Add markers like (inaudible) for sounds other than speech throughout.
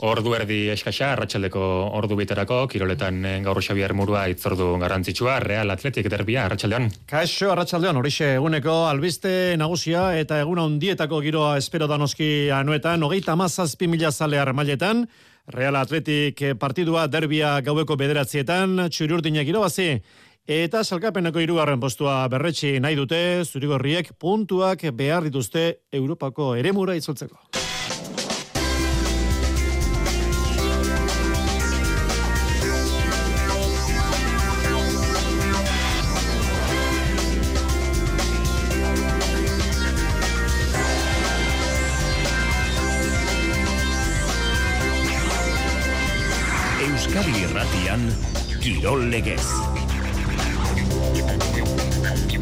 Ordu erdi eskasa, arratsaldeko ordu biterako, kiroletan eh, gaur Xabier Murua itzordu garrantzitsua, Real Atletik derbia, arratsaldean. Kaixo, arratsaldean, horixe eguneko albiste nagusia eta eguna hundietako giroa espero danoski anuetan, hogeita mazazpi mila zale armailetan, Real Atletik partidua derbia gaueko bederatzietan, txururdinak irabazi, Eta salkapeneko hirugarren postua berretsi nahi dute, zurigorriek puntuak behar dituzte Europako eremura itzultzeko. Kirol Legez.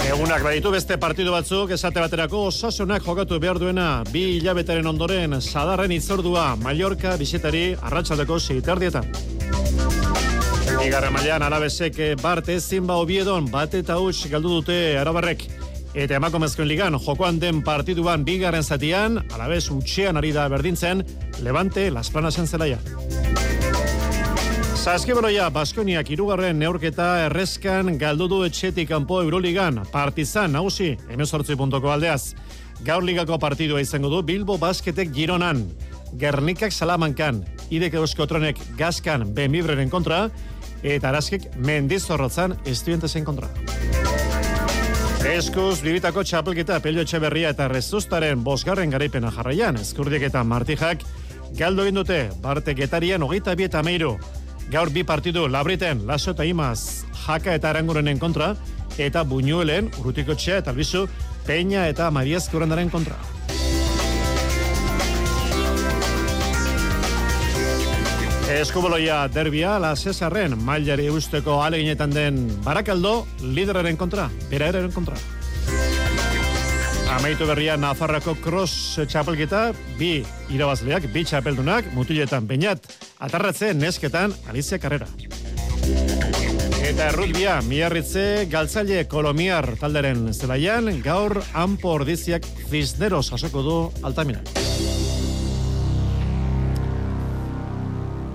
Egunak baditu beste partidu batzuk, esate baterako osasunak jokatu behar duena, bi hilabetaren ondoren, sadarren itzordua, Mallorca, bisetari, arratsaldeko seitardietan. Igarra mailan alabesek bart ezin ba obiedon, bat eta huts galdu dute arabarrek. Eta emakomezkoen ligan, jokoan den partiduan bigarren zatian, alabez utxean ari da berdintzen, levante las planas zelaia. Zaskiboroia, Baskoniak irugarren neurketa errezkan galdu du etxetik kanpo Euroligan, partizan nagusi, emezortzi puntoko aldeaz. Gaur ligako partidua izango du Bilbo Basketek Gironan, Gernikak Salamankan, Idek Euskotronek Gaskan Bemibreren kontra, eta Araskek Mendizorrotzan estudientesen kontra. Eskuz, bibitako txapelketa pelio etxeberria eta rezustaren bosgarren garaipena jarraian, eskurdiek eta martijak, galdo egin dute, barte getarian hogeita bieta meiru, Gaur bi partidu labriten, laso eta imaz, jaka eta arangurenen kontra, eta buñuelen, urutiko txea eta albizu, peña eta mariezko kontra. Eskuboloia derbia, la Cesarren, mailari usteko aleginetan den barakaldo, lideraren kontra, bera kontra. Amaitu berria Nafarrako cross txapelketa, bi irabazleak, bi txapeldunak, mutiletan bainat, atarratze nesketan Alicia Carrera. Eta rugbia, miarritze, galtzaile kolomiar talderen zelaian, gaur anpo ordiziak fizneros jasoko du altaminak.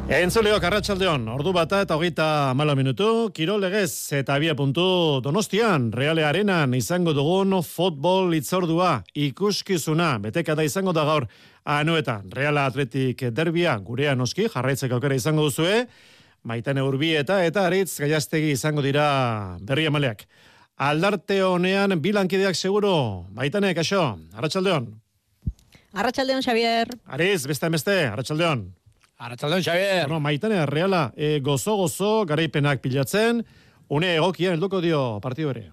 Entzuleo Karratxaldeon, ordu bata eta hogeita malo minutu, kiro legez eta abia puntu donostian, reale arenan izango dugun futbol itzordua, ikuskizuna, beteka da izango da gaur, anuetan, reala atletik derbia, gurean oski, jarraitzeko aukera izango duzue, maitane urbi eta eta aritz gaiastegi izango dira berri amaleak. Aldarte honean bilankideak seguro, maitane, kaixo, Arratxaldeon. Arratxaldeon, Xavier. Aritz, beste beste, Arratxaldeon. Arratxaldon, Xavier. Bueno, maitane, reala, e, gozo-gozo, garaipenak pilatzen, une egokian helduko dio partidu ere.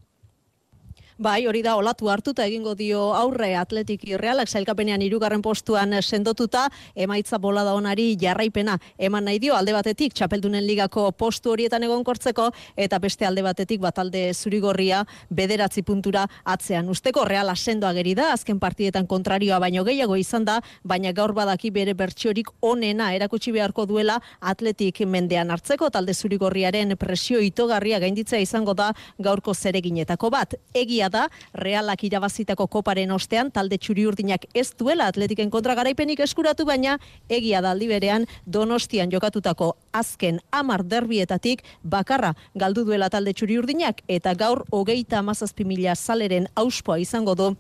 Bai, hori da olatu hartuta egingo dio aurre Atletik Irrealak sailkapenean hirugarren postuan sendotuta emaitza bolada onari jarraipena eman nahi dio alde batetik Txapeldunen ligako postu horietan egonkortzeko eta beste alde batetik batalde zurigorria bederatzi puntura atzean. Usteko Reala sendo ageri da azken partietan kontrarioa baino gehiago izan da, baina gaur badaki bere bertsiorik onena erakutsi beharko duela Atletik mendean hartzeko talde zurigorriaren presio itogarria gainditzea izango da gaurko zereginetako bat. Egia da, realak irabazitako koparen ostean, talde txuri urdinak ez duela atletiken kontra garaipenik eskuratu, baina egia da berean donostian jokatutako azken amar derbietatik bakarra galdu duela talde txuri urdinak, eta gaur hogeita amazazpi mila saleren auspoa izango du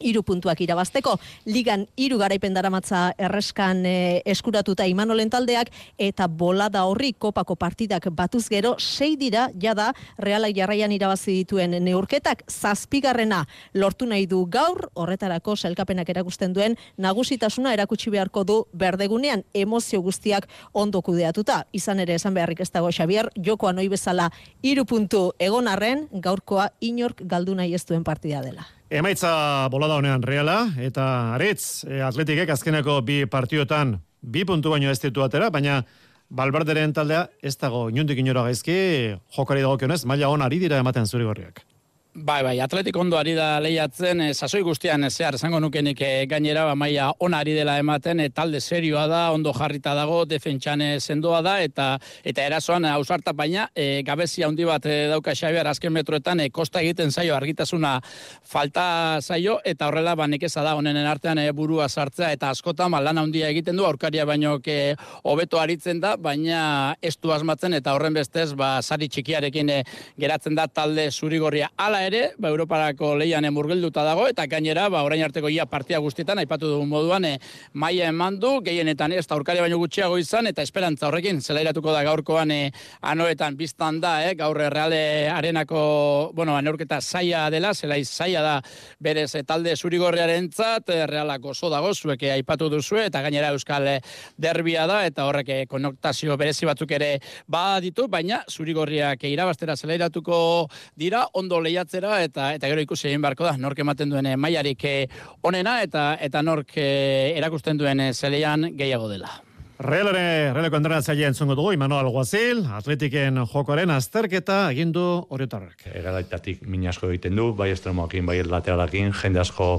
iru puntuak irabazteko. Ligan iru garaipen daramatza erreskan e, eskuratuta imanolen taldeak eta bolada horri kopako partidak batuz gero sei dira jada realak jarraian irabazi dituen neurketak zazpigarrena lortu nahi du gaur horretarako selkapenak erakusten duen nagusitasuna erakutsi beharko du berdegunean emozio guztiak ondo kudeatuta. Izan ere esan beharrik ez dago Xavier, jokoa noi bezala iru puntu egonarren gaurkoa inork galdu nahi ez duen partida dela. Emaitza bolada honean reala, eta aretz, e, atletikek azkeneko bi partiotan bi puntu baino ez ditu atera, baina balbarderen taldea ez dago inundik inora gaizki, jokari dago kionez, maila hon ari dira ematen zuri gorriak. Bai, bai, atletik ondo ari da lehiatzen, e, sasoi guztian e, zehar, esango nukenik e, gainera, ba, maia ona ari dela ematen, e, talde serioa da, ondo jarrita dago, defentsan sendoa da, eta eta erasoan e, ausarta baina, e, gabezia handi bat e, dauka Xabiar azken metroetan, e, kosta egiten zaio, argitasuna falta zaio, eta horrela, ba, nekeza da, honen artean e, burua sartzea, eta askotan, ba, lan handia egiten du, aurkaria baino, ke, hobeto aritzen da, baina ez du asmatzen, eta horren bestez, ba, sari txikiarekin e, geratzen da talde zurigorria. Ere, ba, Europarako leian emurgilduta dago, eta gainera, ba, orain arteko ia partia guztietan, aipatu dugun moduan, e, maia eman du, gehienetan ez, aurkari baino gutxiago izan, eta esperantza horrekin, zelairatuko da gaurkoan e, anoetan biztan da, e, gaur reale arenako, bueno, aneurketa saia dela, zelai saia da berez talde zurigorriaren zat, e, realako zo dago, zueke aipatu duzu, eta gainera euskal derbia da, eta horrek e, konoktazio berezi batzuk ere ba ditu, baina zurigorriak irabastera zelairatuko dira, ondo lehiat eta eta gero ikusi egin beharko da nork ematen duen eh, mailarik eh, onena eta eta nork eh, erakusten duen zeleian gehiago dela. Realare, realeko entrenatzaile entzungo dugu, Imanol Guazil, atletiken jokoaren azterketa egindu horretarrak. Eradaitatik minasko egiten du, bai estremoakin, bai lateralakin, jende asko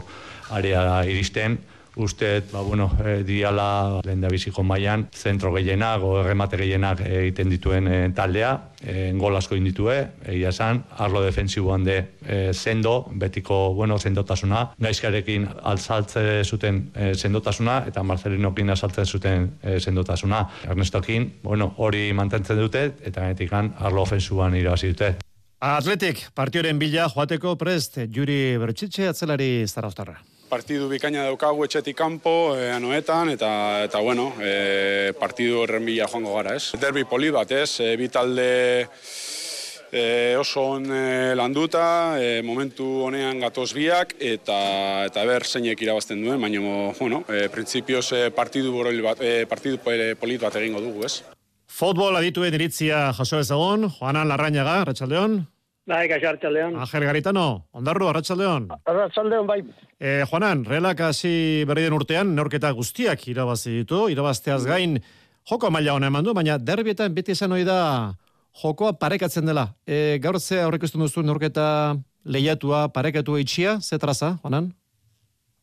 area iristen, uste, ba, bueno, e, diala lehen da biziko maian, zentro gehienak, erremate gehienak egiten dituen e, taldea, e, gol asko inditue, egia esan, arlo defensiboan de e, sendo, betiko, bueno, sendotasuna, gaizkarekin altzaltze zuten e, sendotasuna, eta Marcelinokin azaltzen zuten e, sendotasuna. Ernestokin, bueno, hori mantentzen dute, eta ganetikan arlo ofensuan irabazi dute. Atletik, partioren bila joateko prest, Juri Bertxitxe, atzelari zaraustarra partidu bikaina daukagu etxetik kanpo e, anoetan eta eta bueno, e, partidu horren bila joango gara, ez? Derbi poli bat, ez? E, bi talde e, oso on e, landuta, e, momentu honean gatoz biak eta eta ber zeinek irabazten duen, baina bueno, e, printzipioz e, partidu bat, e, partidu polit bat egingo dugu, ez? Futbol adituen iritzia jaso ezagun, Juanan Larrañaga, Ratxaldeon. Bai, kaixo Arratxaldeon. Ajer Garitano, ondarru, Arratxaldeon. Arratxaldeon, bai. Eh, Juanan, realak hasi berri den urtean, neorketa guztiak irabazi ditu, irabazteaz gain, joko maila hona eman du, baina derbietan beti esan hori da jokoa parekatzen dela. E, gaur ze aurreko duzu neorketa lehiatua, parekatua itxia, ze traza, Juanan?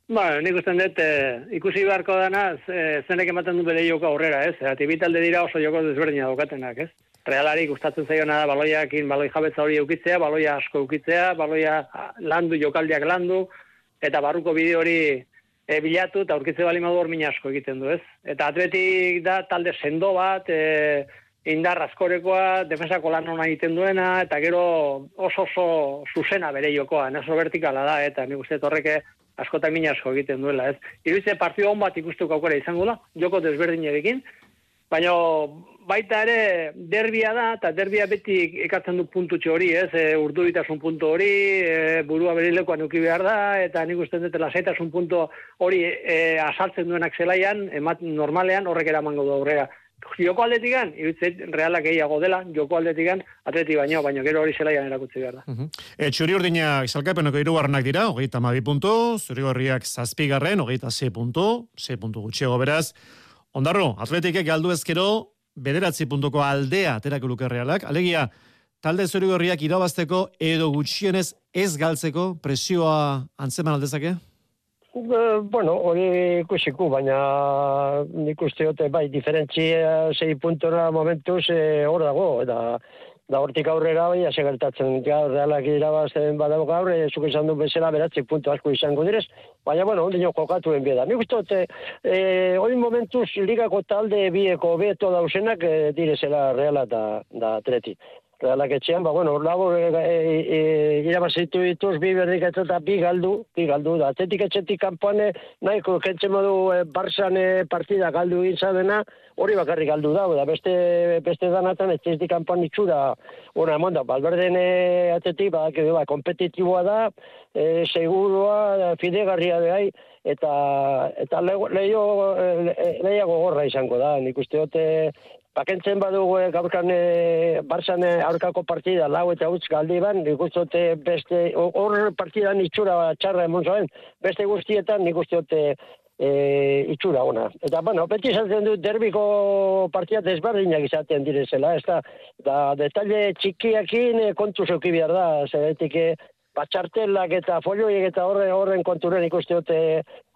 Ba, nik usten dut, e, ikusi beharko dana, e, zenek ematen du bere joko aurrera, ez? Eta bitalde dira oso joko desberdina daukatenak, ez? Realari gustatzen zaiona da baloiakin baloi jabetza hori eukitzea, baloia asko eukitzea, baloia landu, jokaldiak landu, eta barruko bide hori e, bilatu, eta aurkitze bali modu hor asko egiten du, ez? Eta atletik da talde sendo bat, e, indar askorekoa, defensako lan hona egiten duena, eta gero oso oso zuzena bere jokoa, oso vertikala da, eta nik uste torreke askotan min asko egiten duela, ez? Iruitze partidu hon bat ikustu aukera izango da, joko desberdin egikin, baina baita ere derbia da, eta derbia beti ekatzen du puntutxo hori, ez, e, urduritasun puntu hori, e, burua berilekoan uki behar da, eta nik uste dut lasaitasun puntu hori e, asaltzen duenak zelaian, emat normalean horrek eramango du aurrera. Joko aldetikan, irutzeit realak gehiago dela, joko aldetikan, atleti baino, baino gero hori zelaian erakutzi behar da. Uh -huh. e, txuri urdinak salkapenoko irugarrenak dira, hogeita mabi puntu, zuri gorriak zazpigarren, hogeita ze puntu, ze puntu gutxiago beraz. Ondarro, atletikek galdu ezkero, bederatzi puntuko aldea aterako luke realak. Alegia, talde zorigorriak irabazteko edo gutxienez ez galtzeko presioa antzeman aldezake? Bueno, hori ikusiko, baina nik uste bai, diferentzia sei puntora momentuz eh, hor dago, eta da hortik aurrera bai hasi gertatzen gaur realak irabazten badago gaur e, zuk izan du bezala beratzi puntu asko izango direz baina bueno ondino jokatuen bida ni gustot e, hori momentuz ligako talde bieko beto dausenak e, direzela reala da da atleti realak etxean, ba, bueno, lago e, e, e, irabazitu dituz, bi berdik eta bi galdu, bi galdu, da, atletik etxetik kanpoan, nahiko, kentzen modu, e, Barsan partida galdu dena, hori bakarrik galdu da, da, beste, beste danatan, etxetik kanpoan itxura, ona, emon da, balberden e, atletik, ba, que, ba, kompetitiboa da, e, segurua, fidegarria behai, eta, eta leio, le, gorra izango da, nik uste Bakentzen badugu e, gaurkan e, Barsan e, aurkako partida lau eta utz galdi ban, nik uste beste, hor partidan itxura txarra emon zoen, beste guztietan nik uste e, itxura ona. Eta, bueno, beti esaten du derbiko partida desberdinak izaten direzela, ez da, da detalle txikiakin kontu zeuki behar da, zeretik batxartelak eta folioiek eta horren, horren konturen ikuste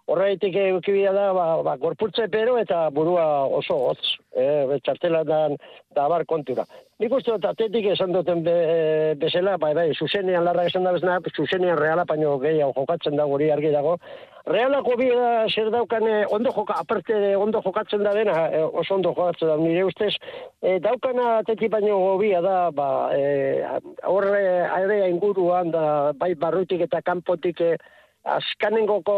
dute horreitik eukibia da, ba, ba, gorputze pero eta burua oso hotz, eh, txartela da, da bar kontura. Nik uste dut atetik esan duten be, bezala, bai, bai, zuzenean larra esan da bezna, zuzenean reala, baino gehiago jokatzen da guri argi dago. Realako bi da zer daukan eh, ondo joka, aparte ondo jokatzen da dena, eh, oso ondo jokatzen da, nire ustez, eh, daukana atetik baino gobia da, ba, eh, horre area inguruan da, bai barrutik eta kanpotik eh, askanengoko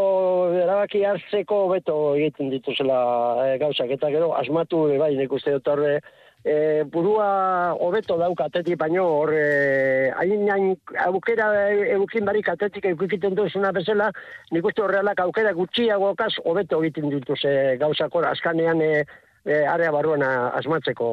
erabaki hartzeko beto egiten dituzela e, gauzak. Eta gero asmatu e, bai nik uste dut horre e, burua hobeto dauka atetik baino hor hain hain aukera eukin barik atetik eukikiten duzuna bezala nik uste horrealak aukera gutxiago okaz hobeto egiten dituz e, gauzak hor. Askanean e, e, area barruan asmatzeko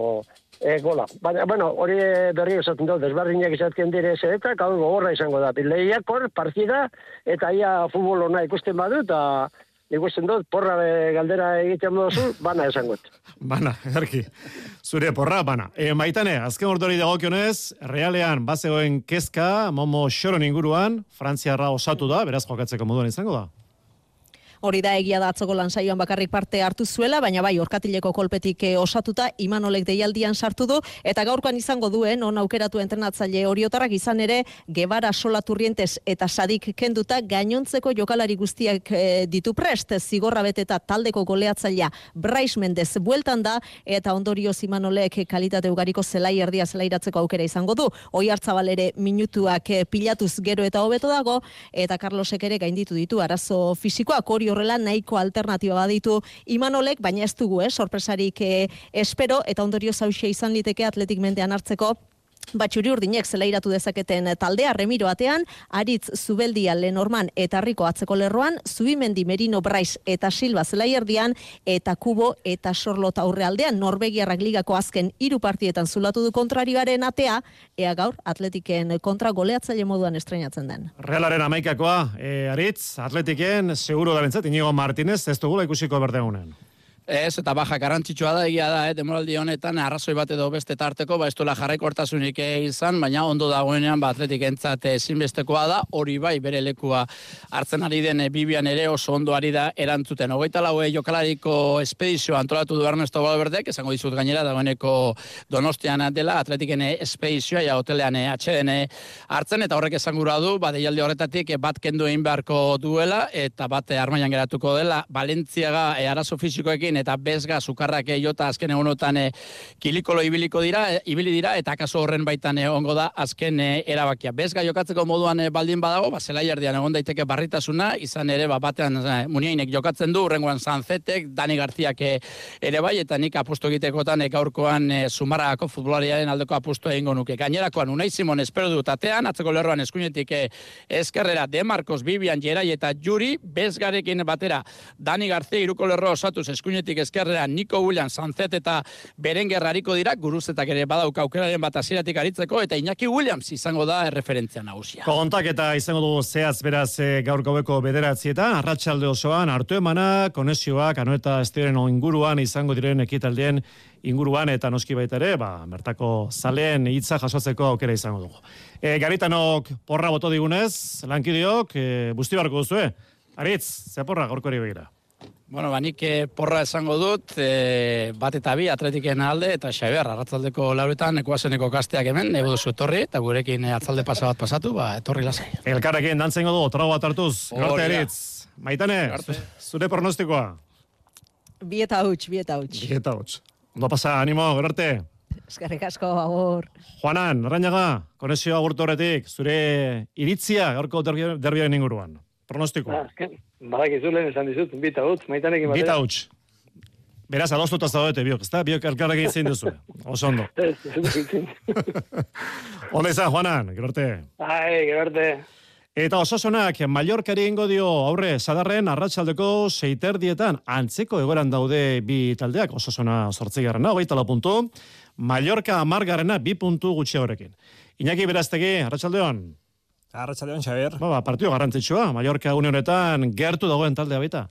e, gola. Baina, bueno, hori berri esaten dut, desbarriñak izatzen dire ez eta, gau gogorra izango da. Lehiak hor, partida, eta ia futbol hona ikusten badu, eta ikusten dut, porra galdera egiten duzu, bana esango. (laughs) Bana, erki. Zure porra, bana. E, maitane, azken ordori dagokionez, realean, bazegoen kezka, momo xoron inguruan, Frantziarra osatu da, beraz jokatzeko moduan izango da. Hori da egia da atzoko lan saioan bakarrik parte hartu zuela, baina bai orkatileko kolpetik eh, osatuta Imanolek deialdian sartu du eta gaurkoan izango duen on aukeratu entrenatzaile oriotarrak izan ere Gebara Solaturrientes eta Sadik kenduta gainontzeko jokalari guztiak e, ditu prest zigorra beteta taldeko goleatzailea Brais Mendez bueltan da eta ondorioz Imanolek kalitate ugariko zelai erdia zelairatzeko aukera izango du. Oi hartzabal ere minutuak eh, pilatuz gero eta hobeto dago eta Carlosek ere gainditu ditu arazo fisikoak hori horrela nahiko alternatiba baditu Imanolek, baina ez dugu, eh, sorpresarik eh, espero eta ondorio zauxe izan liteke atletik mendean hartzeko Batxuri urdinek zelairatu dezaketen taldea remiro atean, aritz zubeldia lenorman eta riko atzeko lerroan, zubimendi merino braiz eta silba zelaierdian, eta kubo eta sorlota aurrealdean, norbegiarrak ligako azken hiru partietan zulatu du kontrarioaren atea, ea gaur atletiken kontra goleatzaile moduan estrenatzen den. Realaren amaikakoa, e, aritz, atletiken, seguro da bentzat, Inigo Martinez, ez dugula ikusiko berdegunen. Ez, eta baja garrantzitsua da, egia da, eh, demoraldi honetan, arrazoi bat edo beste tarteko, ba, ez duela jarraiko hortasunik izan, baina ondo dagoenean, ba, atletik entzat ezinbestekoa da, hori bai, bere lekua hartzen ari den bibian ere oso ondo ari da erantzuten. Ogeita lau eh, jokalariko espedizio antolatu du Ernesto Balberdek, esango dizut gainera, dagoeneko donostian dela, atletiken espedizioa, ja, hotelean atxeden hartzen, eta horrek esan du, ba, deialdi horretatik bat kendu egin beharko duela, eta bat armaian geratuko dela, Balentziaga e, arazo fizikoekin eta bezga sukarrak jota azken egunotan e, kilikolo ibiliko dira, e, ibili dira, eta kaso horren baitan egongo da azken e, erabakia. Bezga jokatzeko moduan e, baldin badago, ba, zela jardian egon daiteke barritasuna, izan ere, ba, batean e, muniainek jokatzen du, urrengoan Zanzetek, Dani Garziak e, ere bai, eta nik apustu egitekotan e, gaurkoan e, sumarako futbolariaren aldeko apustu egingo nuke. Gainerakoan, unai Simon espero dut atean, atzeko lerroan eskuinetik e, eskerrera De Marcos, Bibian, Gerai eta Juri, bezgarekin batera, Dani Garzia iruko lerro osatuz eskuinetik eskuinetik ezkerrean Nico Williams, Sanzet eta Berenger hariko dira, guruzetak ere badauk aukeraren bat aziratik aritzeko, eta Iñaki Williams izango da erreferentzia nagusia. Kontak eta izango dugu zehaz beraz e, gaur gaueko bederatzietan, arratsalde osoan, hartu emana, konezioak, anoeta estiren inguruan izango diren ekitaldien inguruan eta noski baita ere, ba, mertako zaleen hitza jasotzeko aukera izango dugu. E, Garitanok porra boto digunez, lankidiok, e, busti barko duzu, Aritz, ze porra gaurko begira? Bueno, banik eh, porra esango dut, e, bat eta bi atletiken alde, eta Xaber, arratzaldeko lauretan, ekuazeneko kasteak hemen, nego duzu etorri, eta gurekin eh, atzalde pasa bat pasatu, ba, etorri lasai. Elkarrekin, dantzen godu, trago bat hartuz, garte eritz. Maitane, zure pronostikoa? Bieta huts, bieta huts. Bieta huts. Ondo pasa, animo, gerte. Eskerrik asko, agur. Juanan, Arrañaga, konezio agurtu horretik, zure iritzia gaurko derbiaren inguruan. Pronostikoa. Ah, Badak izulen esan dizut, bita utz, maitanekin batera. Bita utz. Beraz, adostuta zaudete biok, ezta? Biok elkarrekin zein duzu. Oso ondo. Onda izan, Juanan, gerorte. Ai, gerorte. Eta osasonak Mallorcari ingo dio aurre sadarren arratsaldeko seiter dietan antzeko egoran daude bi taldeak osasona sortzigarrena, hogeita la puntu, Mallorca amargarrena bi puntu gutxi horrekin. Iñaki beraztegi, arratsaldeon. Arratxaldeon, Xaber. Ba, ba, partio garrantzitsua, Mallorca une honetan gertu dagoen taldea baita.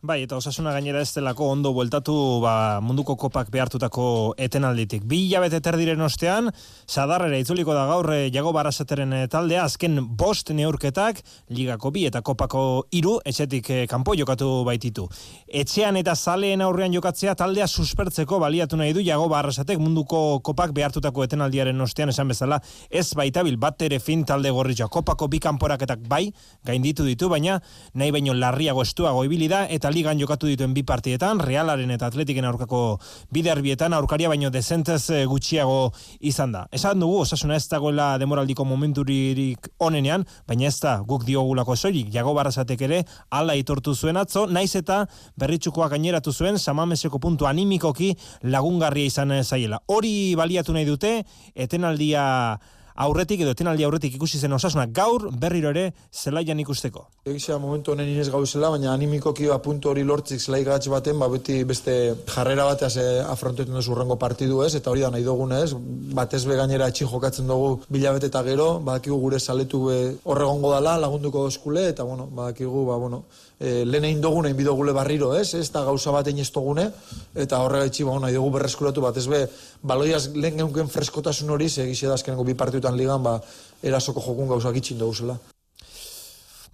Bai, eta osasuna gainera ez delako ondo bueltatu ba, munduko kopak behartutako etenalditik. Bi hilabete terdiren ostean, sadarrera itzuliko da gaur eh, jago barasateren eh, taldea, azken bost neurketak, ligako bi eta kopako iru, etxetik eh, kanpo jokatu baititu. Etxean eta zaleen aurrean jokatzea taldea suspertzeko baliatu nahi du jago barrasatek munduko kopak behartutako etenaldiaren ostean esan bezala, ez baitabil bat ere fin talde gorritza. Kopako bi kanporaketak bai, gainditu ditu, baina nahi baino larriago estuago ibili da, eta ligan jokatu dituen bi partietan, Realaren eta Atletiken aurkako biderbietan aurkaria baino dezentez eh, gutxiago izan da. Esan dugu, osasuna ez dagoela demoraldiko momenturirik onenean, baina ez da guk diogulako soilik, jago barrazatek ere, ala itortu zuen atzo, naiz eta berritxukoa gaineratu zuen, samameseko puntu animikoki lagungarria izan zaiela. Hori baliatu nahi dute, etenaldia aurretik edo etenaldi aurretik ikusi zen osasuna. Gaur berriro ere zelaian ikusteko. Egizia momentu honen inez gauzela, baina animikoki ba puntu hori lortzik zelai gatz baten, ba beti beste jarrera bateaz eh, afrontetan duzu urrengo partidu ez, eta hori da nahi dugun ez, batez be gainera etxin jokatzen dugu bilabete eta gero, badakigu gure saletu horregongo dala, lagunduko eskule, eta bueno, badakigu, ba, bueno, e, lehen egin dugun egin bidogule barriro, ez? Ez da gauza bat egin dugune, eta horrega itxi, ba, nahi dugu berreskuratu bat, ez be, baloiaz lehen geunken freskotasun hori, segizia da azkenengo bi partidutan ligan, ba, erasoko jokun gauzak itxin dugu.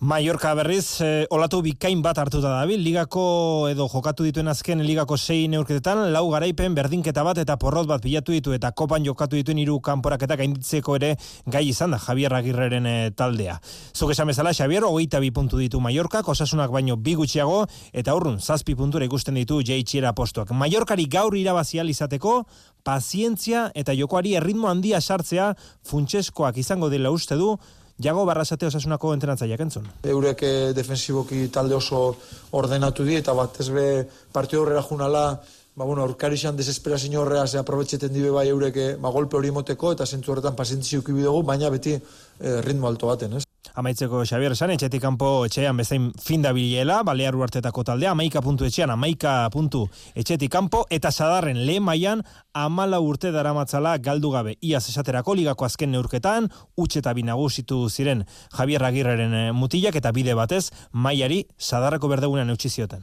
Mallorca berriz e, olatu bikain bat hartuta dabil, ligako edo jokatu dituen azken ligako sei neurketetan, lau garaipen berdinketa bat eta porrot bat bilatu ditu eta kopan jokatu dituen hiru kanporaketak gainditzeko ere gai izan da Javier Agirreren e, taldea. Zuk esan bezala, Javier, hogeita bi puntu ditu Mallorca, osasunak baino bi gutxiago eta urrun, zazpi puntura ikusten ditu jeitxiera postuak. Mallorcari gaur irabazial izateko, pazientzia eta jokoari erritmo handia sartzea funtseskoak izango dela uste du, Jago barrasate osasunako entrenatzaileak entzun. Eurek eh, defensiboki talde oso ordenatu di, eta bat ez be partio horrela junala, ba, bueno, aurkarixan desesperazio horrea ze aprobetxeten dibe bai eureke eh, ba, golpe hori moteko, eta zentzu horretan pazientzi dugu, baina beti eh, ritmo alto baten, ez? Amaitzeko Xavier esan, etxetik kanpo etxean bezain fin da bilela, balear uartetako taldea, amaika puntu etxean, amaika puntu etxetik kanpo, eta sadarren lehen maian, amala urte daramatzala galdu gabe. Iaz esaterako ligako azken neurketan, utxe eta binagusitu ziren Javier Agirreren eh, mutilak eta bide batez, maiari sadarreko berdegunean eutxi zioten.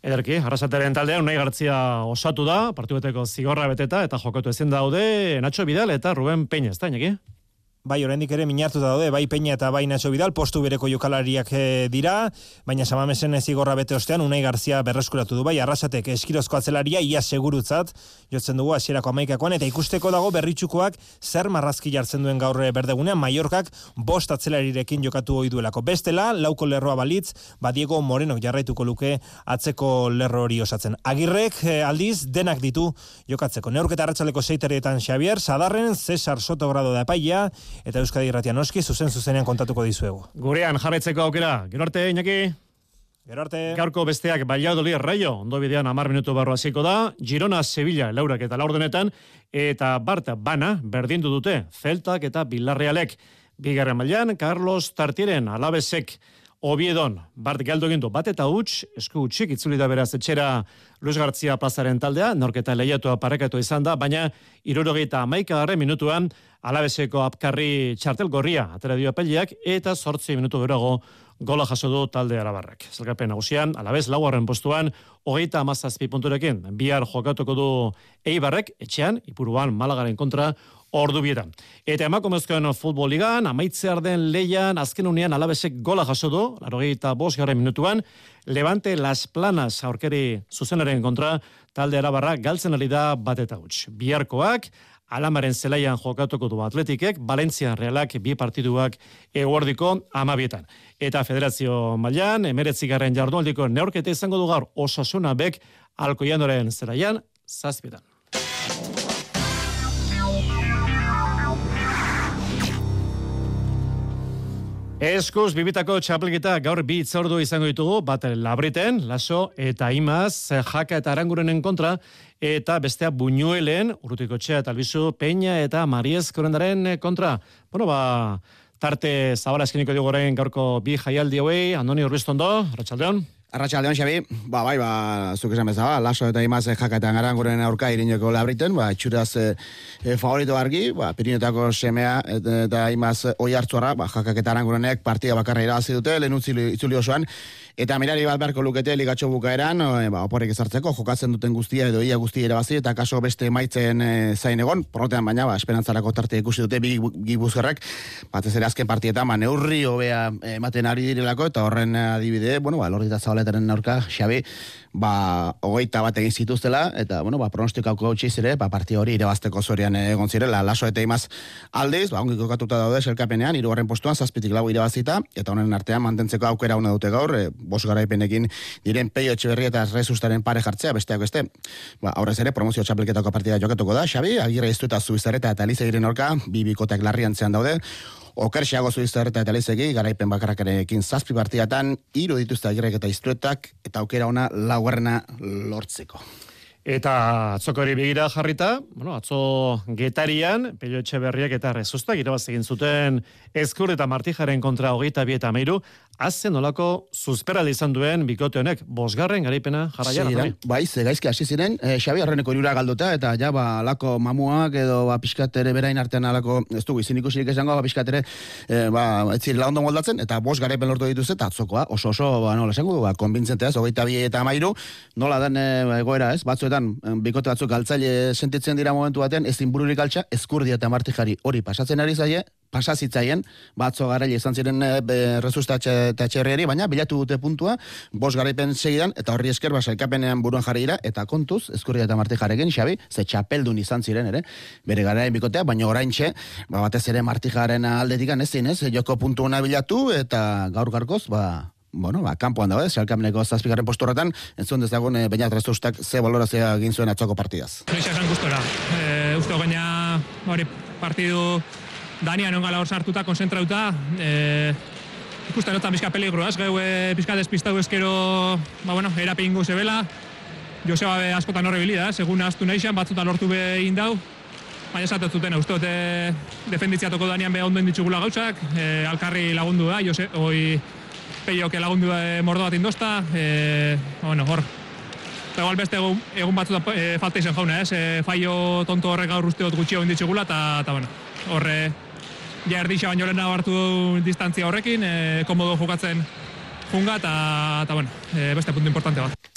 Ederki, arrasateren taldea, unai gartzia osatu da, partibeteko zigorra beteta, eta jokatu ezin daude, Nacho Vidal eta Ruben Peña, ez da, bai oraindik ere minartu daude, bai Peña eta bai Nacho Vidal, postu bereko jokalariak eh, dira, baina samamesen ezigorra bete ostean, Unai Garzia berreskuratu du, bai arrasatek eskirozko atzelaria, ia segurutzat, jotzen dugu asierako amaikakoan, eta ikusteko dago berritxukoak zer marrazki jartzen duen gaur berdegunean, Mallorcak bost atzelarirekin jokatu hoi duelako. Bestela, lauko lerroa balitz, badiego Morenok jarraituko luke atzeko lerro hori osatzen. Agirrek eh, aldiz, denak ditu jokatzeko. Neurketa arratsaleko seiterietan Xavier, Sadarren, Cesar Soto grado da epaia, eta Euskadi Irratia noski zuzen zuzenean kontatuko dizuegu. Gurean jarretzeko aukera. Gero arte, Iñaki. Gero arte. Gaurko besteak Valladolid Rayo, ondo bidean 10 minutu barru hasiko da. Girona Sevilla laurak eta laurdenetan eta Barta Bana berdindu dute. Zeltak eta Villarrealek. Bigarren mailan Carlos Tartieren alabesek Obiedon, Bart galdu egin bat eta huts, esku hutsik, itzuli da beraz etxera Luis Gartzia plazaren taldea, norketa lehiatua parekatu izan da, baina irurogeita amaika garre minutuan, alabeseko apkarri txartel gorria, atera dio apeliak, eta sortzi minutu berogo gola jaso du talde arabarrak. Zelkapen nagusian, alabez lauarren postuan, hogeita amazazpi punturekin, bihar jokatuko du eibarrek, etxean, ipuruan malagaren kontra, ordu bietan. Eta emakumezkoen futbol ligan, amaitzear den leian, azken unean alabesek gola jaso du, larogeita bos garren minutuan, Levante Las Planas aurkeri zuzenaren kontra, talde arabarra galtzen ari da bat eta huts. Biarkoak, alamaren zelaian jokatuko du atletikek, Valencia Realak bi partiduak eguardiko amabietan. Eta federazio mailan, emeretzigarren jardualdiko neorketa izango du gaur osasuna bek alkoiandoren zelaian, zazpietan. Eskuz, bibitako txapelketa gaur bi itzordu izango ditugu, bat labriten, laso eta imaz, jaka eta arangurenen kontra, eta bestea buñuelen, urrutiko txea eta albizu, peña eta mariez korendaren kontra. Bueno, ba, tarte zabala eskeniko dugu gaurko bi jaialdi hauei, Andoni Urbistondo, Ratxaldeon. Arratxaldeon, Xabi, ba, bai, ba, zuk esan bezala, laso eta imaz jaka eta garanguren aurka irinoko labriten, ba, txuraz e, e, favorito argi, ba, pirinotako semea eta, eta imaz oi hartzuara, ba, jakak eta arangurenek partida bakarra irabazi dute, lehen itzuli osoan, Eta mirari bat beharko lukete ligatxo bukaeran, e, ba, oporek ezartzeko, jokatzen duten guztia edo ia guztia erabazi, eta kaso beste maitzen e, zain egon, porrotean baina, ba, esperantzarako tarte ikusi dute bi gibuzgerrak, bat ez ere azken partietan, ba, neurri hobea ematen ari direlako, eta horren adibide, bueno, ba, lorrita zabaletaren aurka, Xabi, ba, hogeita bat egin zituztela, eta, bueno, ba, pronostikauko gautxiz ere, ba, partia hori irabazteko zorian egon zirela, laso eta imaz aldiz, ba, ongiko katuta daude, selkapenean, irugarren postuan, zazpitik lau irabazita, eta honen artean mantentzeko aukera una dute gaur, e, bos garaipenekin diren peio etxeberri eta rezustaren pare jartzea, besteak beste, ba, aurrez ere, promozio txapelketako partida jokatuko da, Xabi, agirre iztu eta zuizareta eta alize giren orka, bi bikotek larrian daude, Okerxiago zuizarreta eta lezegi, garaipen bakarrakarekin zazpi partiatan, iru dituzte agirrek eta iztuetak, eta aukera ona laugarrena lortzeko. Eta atzoko hori begira jarrita, bueno, atzo getarian, pelio etxe berriak eta rezustak irabaz egin zuten ezkur eta martijaren kontra hogeita bi eta meiru, Azen nolako zuzperaldi izan duen bikote honek, bosgarren garaipena jarraia. bai, ze gaizki hasi ziren, e, Xabi Arreneko irura galduta, eta ja, ba, lako mamuak edo ba, piskatere berain artean alako, ez dugu, izin ikusirik esango, ba, piskatere, e, ba, ez zirela ondo moldatzen, eta bos garaipen lortu dituz, eta atzokoa, oso oso, ba, nola esango, ba, konbintzentea, hogeita bi eta mairu, nola den e, egoera, ez, batzuetan, bikote batzuk galtzaile sentitzen dira momentu batean, ez bururik altxa, eskurdia eta martijari hori pasatzen ari zaie, pasazitzaien, batzo garaile izan ziren e, eta txerriari, baina bilatu dute puntua, bos garaipen segidan, eta horri esker basa ekapenean buruan jarri dira, eta kontuz, eskurri eta marti jaregen, xabi, ze txapeldun izan ziren, ere, bere garaien bikotea, baina orain txe, ba, batez ere marti jaren aldetikan ez zinez, joko puntu bilatu, eta gaur garkoz, ba, bueno, ba, kanpoan dago, zalkameneko zazpigarren posturretan, entzun dezagun, e, baina trezustak ze balorazia egin zuen atzoko partidaz. Luisa esan gustora, e, uste gaina, hori, partidu Dania non gala hor sartuta, konzentrauta, e, ikusten notan bizka peligro, ez, geu e, bizka despistau ezkero, ba, bueno, erape ingo zebela, Joseba be askotan horre bilida, segun astu neixan, batzutan lortu be indau, baina esatet zuten, uste dute defenditziatoko Danian be ondo inditxugula gauzak, e, alkarri lagundu da, Jose, oi, peioke lagundu e, mordo bat indosta, e, bueno, hor, Igual beste egun, egun batzuta e, falta izan jauna, ez? E, faio tonto horrek gaur uste dut gutxio inditxugula, eta, bueno, horre, ja erdixa baino lehen hartu distantzia horrekin, e, komodo jokatzen junga, eta, eta bueno, e, beste puntu importante bat.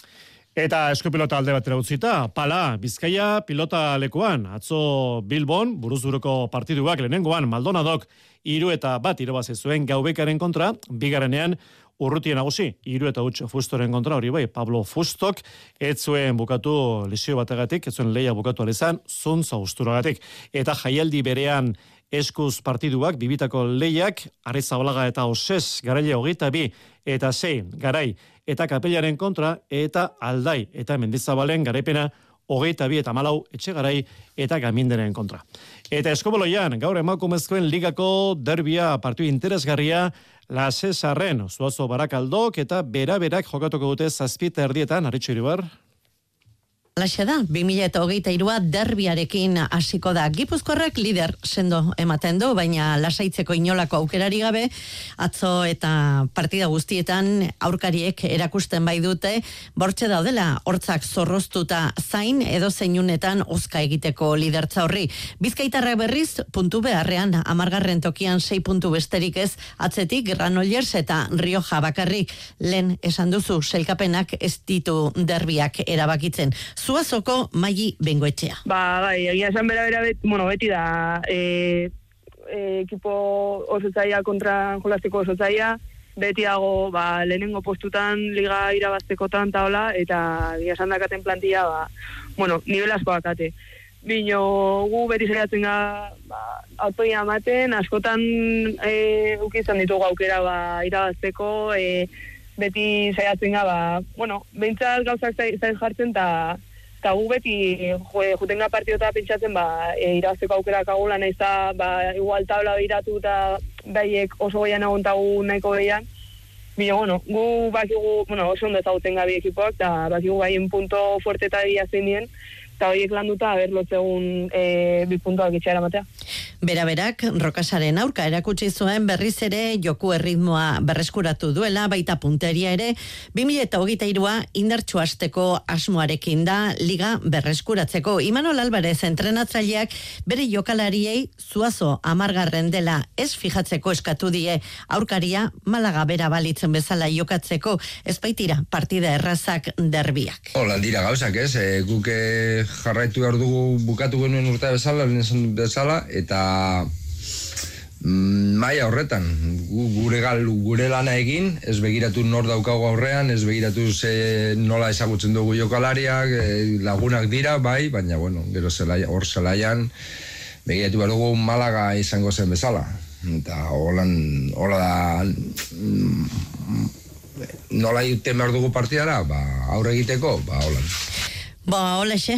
Eta eskupilota alde batera utzita, pala, bizkaia pilota lekuan, atzo Bilbon, buruzuruko partiduak lehenengoan, Maldonadok, iru eta bat irabazi zuen gaubekaren kontra, bigarenean, urrutien nagusi, iru eta huts fustoren kontra, hori bai, Pablo Fustok, ez zuen bukatu lesio bategatik, ez zuen leia bukatu alizan, zuntza usturagatik. Eta jaialdi berean eskuz partiduak, bibitako lehiak, Arri Zabalaga eta Oses, garaile hogeita bi, eta sei, garai, eta kapellaren kontra, eta aldai, eta mendizabalen garaipena, hogeita bi eta malau, etxe garai, eta gamindenen kontra. Eta eskoboloian, gaur emakumezkoen ligako derbia partiu interesgarria, La Cesarren, zuazo barakaldok, eta bera-berak jokatuko dute zazpita erdietan, haritxo iribar? Alaxe da, 2000 eta hogeita irua derbiarekin hasiko da. Gipuzkorrak lider sendo ematen du, baina lasaitzeko inolako aukerari gabe, atzo eta partida guztietan aurkariek erakusten bai dute, bortxe daudela, hortzak zorroztuta zain edo zeinunetan oska egiteko lidertza horri. Bizkaitarrak berriz, puntu beharrean, amargarren tokian sei puntu besterik ez, atzetik Granollers eta Rioja bakarrik, lehen esan duzu, selkapenak ez ditu derbiak erabakitzen zuazoko maili bengoetxea. Ba, bai, egia esan bera bera, bueno, beti da, e, e, ekipo oso zaia kontra jolasteko oso zaia, beti dago, ba, lehenengo postutan liga irabaztekotan taola, eta egia esan dakaten plantilla, ba, bueno, nivel asko bakate. Bino, gu beti zaiatzen ga, ba, autoia amaten, askotan e, ukizan ditugu aukera ba, irabazteko, e, beti zaiatzen ga, ba, bueno, behintzat gauzak zain jartzen, eta eta gu beti jutenga partidota pentsatzen ba, e, irazteko aukera kagula nahiz ba, igual tabla behiratu eta baiek oso goian agontagu nahiko behian. Bino, bueno, gu bakigu, bueno, oso ondo ezagutzen gabi ekipoak, eta bakigu baien punto fuerte eta dira zein dien, eta horiek landuta aber lotzegun e, bi puntuak itxera matea. Bera berak, rokasaren aurka erakutsi zuen berriz ere joku erritmoa berreskuratu duela, baita punteria ere, 2008a indartxu hasteko asmoarekin da liga berreskuratzeko. Imanol Alvarez entrenatzaileak bere jokalariei zuazo amargarren dela ez fijatzeko eskatu die aurkaria malaga bera balitzen bezala jokatzeko ezpaitira partida errazak derbiak. Hola, dira gauzak ez, e, guk eh, jarraitu behar dugu bukatu genuen urte bezala, lehen bezala, eta mm, maila horretan, gu, gure gal, gure lana egin, ez begiratu nor daukagu aurrean, ez begiratu ze nola ezagutzen dugu jokalariak, e, lagunak dira, bai, baina, bueno, gero zelai, hor zelaian, begiratu behar dugu Malaga izango zen bezala. Eta holan, hola da, mm, nola iten behar dugu partidara, ba, aurre egiteko, ba, holan. Ba, olexe,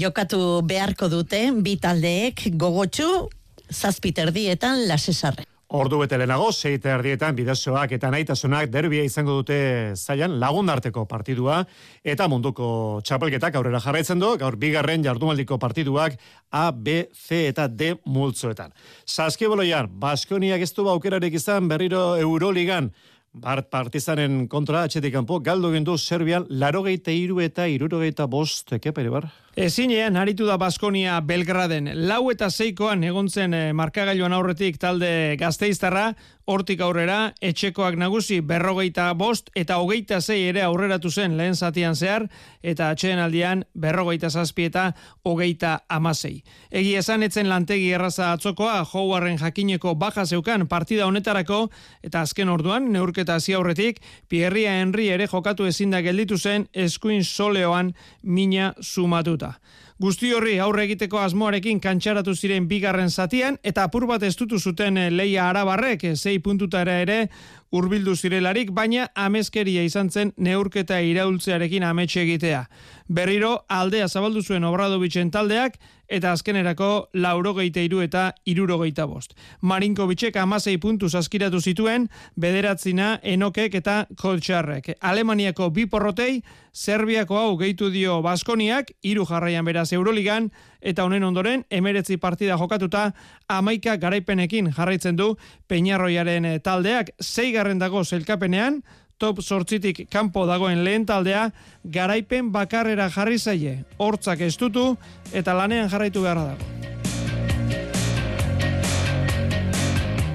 jokatu beharko dute, bi taldeek gogotxu, zazpiter dietan lasesarre. Ordu bete lehenago, seite erdietan bidezoak eta nahitasunak derbia izango dute zailan lagundarteko partidua eta munduko txapelketak aurrera jarraitzen du, gaur bigarren jardumaldiko partiduak A, B, C eta D multzoetan. Saskiboloian, Baskoniak ez du baukerarik izan berriro Euroligan, Bart partizanen kontra atxetik kanpo, galdo gendu Serbian, larogeita iru eta irurogeita bost, ekepere bar? Ezinean, aritu da Baskonia Belgraden. Lau eta zeikoan egontzen eh, markagailuan aurretik talde gazteiztarra, hortik aurrera, etxekoak nagusi berrogeita bost eta hogeita zei ere aurreratu zen lehen zatian zehar, eta atxeen aldian berrogeita zazpi eta hogeita amasei. Egi esan etzen lantegi erraza atzokoa, Howaren jakineko baja zeukan partida honetarako, eta azken orduan, neurketa hasi aurretik, Pierria Henry ere jokatu ezinda gelditu zen eskuin soleoan mina sumatuta. Guzti horri aurre egiteko asmoarekin kantxaratu ziren bigarren zatian, eta apur bat estutu zuten eh, leia arabarrek, eh, zei puntutara ere urbildu zirelarik, baina amezkeria izan zen neurketa iraultzearekin ametxe egitea. Berriro aldea zabaldu zuen Obradovitzen taldeak, eta azkenerako laurogeita iru eta irurogeita bost. Marinko bitxek amasei puntu zaskiratu zituen, bederatzina enokek eta koltsarrek. Alemaniako bi porrotei, Serbiako hau gehitu dio Baskoniak, hiru jarraian beraz Euroligan, eta honen ondoren, emeretzi partida jokatuta, amaika garaipenekin jarraitzen du Peñarroiaren taldeak, zeigarren dago zelkapenean, top sortzitik kanpo dagoen lehen taldea, garaipen bakarrera jarri zaie, hortzak estutu eta lanean jarraitu beharra dago.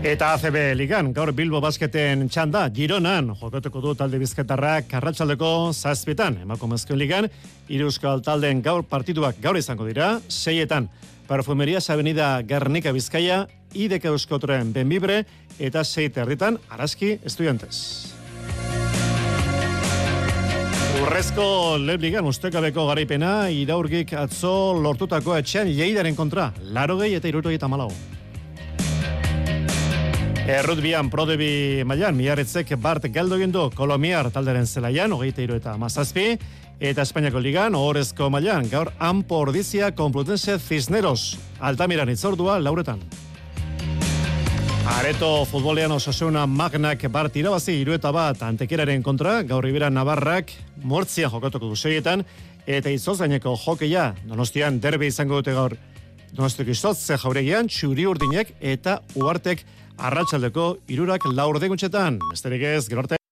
Eta ACB ligan, gaur Bilbo basketen txanda, Gironan, jokatuko du talde bizketarrak karratxaldeko zazpietan, emakumezkoen ligan, iruzkal taldeen gaur partiduak gaur izango dira, seietan, Perfumeria Avenida Gernika Bizkaia, Ideke Euskotren Benbibre, eta seite erditan, Araski Estudiantes. Urrezko lebligan ustekabeko garaipena iraurgik atzo lortutako etxean jeidaren kontra, larogei eta irurogei eta malau. Errutbian prodebi mailan, miarritzek Bart galdo gindu Kolomiar talderen zelaian, hogeita iru eta mazazpi, eta Espainiako ligan, ohorezko mailan, gaur Ampo Ordizia Complutense Cisneros, Altamiran itzordua lauretan. Areto futbolean osasuna magnak bart irabazi iru eta bat antekeraren kontra, gaur ibera Navarrak mortzia jokatuko duzeietan, eta izoz gaineko jokeia, donostian derbe izango dute gaur, donostik izotze jauregian, txuri urdinek eta uartek arratsaldeko irurak laur deguntxetan. Besterik ez, gero arte.